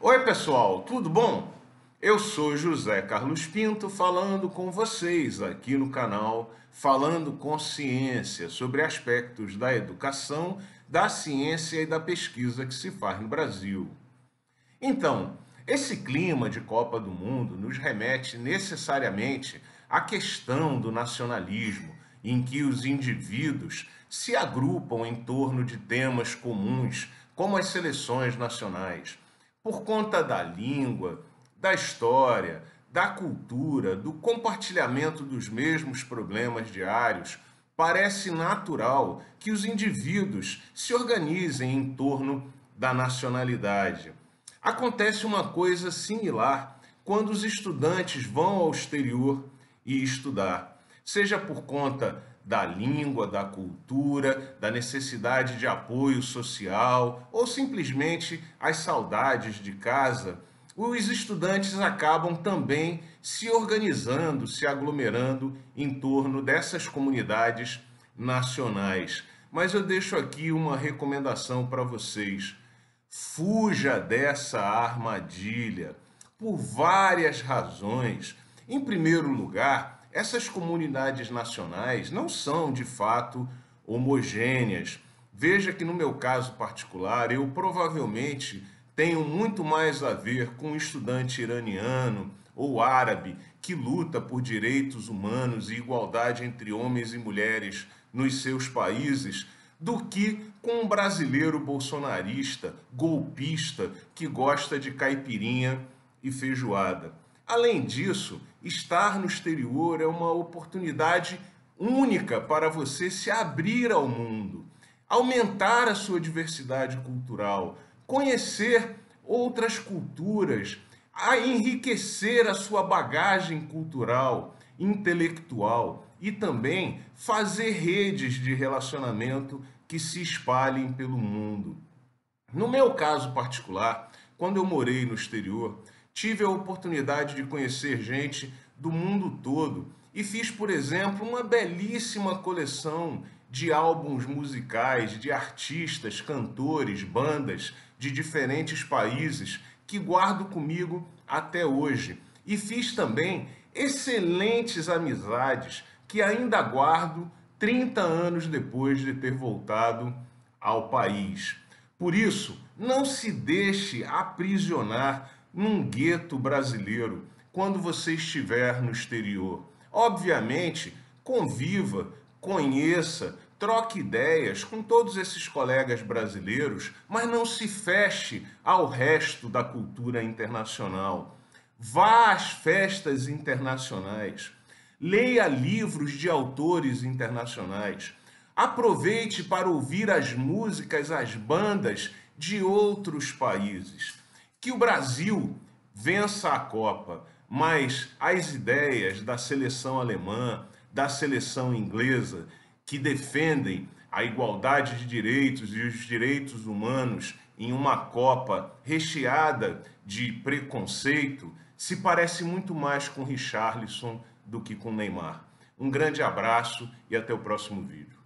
Oi, pessoal, tudo bom? Eu sou José Carlos Pinto falando com vocês aqui no canal Falando com Ciência sobre aspectos da educação, da ciência e da pesquisa que se faz no Brasil. Então, esse clima de Copa do Mundo nos remete necessariamente à questão do nacionalismo, em que os indivíduos se agrupam em torno de temas comuns, como as seleções nacionais por conta da língua, da história, da cultura, do compartilhamento dos mesmos problemas diários, parece natural que os indivíduos se organizem em torno da nacionalidade. Acontece uma coisa similar quando os estudantes vão ao exterior e estudar, seja por conta da língua, da cultura, da necessidade de apoio social ou simplesmente as saudades de casa, os estudantes acabam também se organizando, se aglomerando em torno dessas comunidades nacionais. Mas eu deixo aqui uma recomendação para vocês. Fuja dessa armadilha por várias razões. Em primeiro lugar, essas comunidades nacionais não são de fato homogêneas. Veja que no meu caso particular, eu provavelmente tenho muito mais a ver com um estudante iraniano ou árabe que luta por direitos humanos e igualdade entre homens e mulheres nos seus países do que com um brasileiro bolsonarista, golpista, que gosta de caipirinha e feijoada. Além disso, estar no exterior é uma oportunidade única para você se abrir ao mundo, aumentar a sua diversidade cultural, conhecer outras culturas, a enriquecer a sua bagagem cultural, intelectual e também fazer redes de relacionamento que se espalhem pelo mundo. No meu caso particular, quando eu morei no exterior, tive a oportunidade de conhecer gente do mundo todo e fiz, por exemplo, uma belíssima coleção de álbuns musicais de artistas, cantores, bandas de diferentes países que guardo comigo até hoje. E fiz também excelentes amizades que ainda guardo 30 anos depois de ter voltado ao país. Por isso, não se deixe aprisionar num gueto brasileiro quando você estiver no exterior. Obviamente, conviva, conheça, troque ideias com todos esses colegas brasileiros, mas não se feche ao resto da cultura internacional. Vá às festas internacionais, leia livros de autores internacionais, aproveite para ouvir as músicas, as bandas de outros países que o Brasil vença a Copa, mas as ideias da seleção alemã, da seleção inglesa, que defendem a igualdade de direitos e os direitos humanos em uma Copa recheada de preconceito, se parece muito mais com Richarlison do que com Neymar. Um grande abraço e até o próximo vídeo.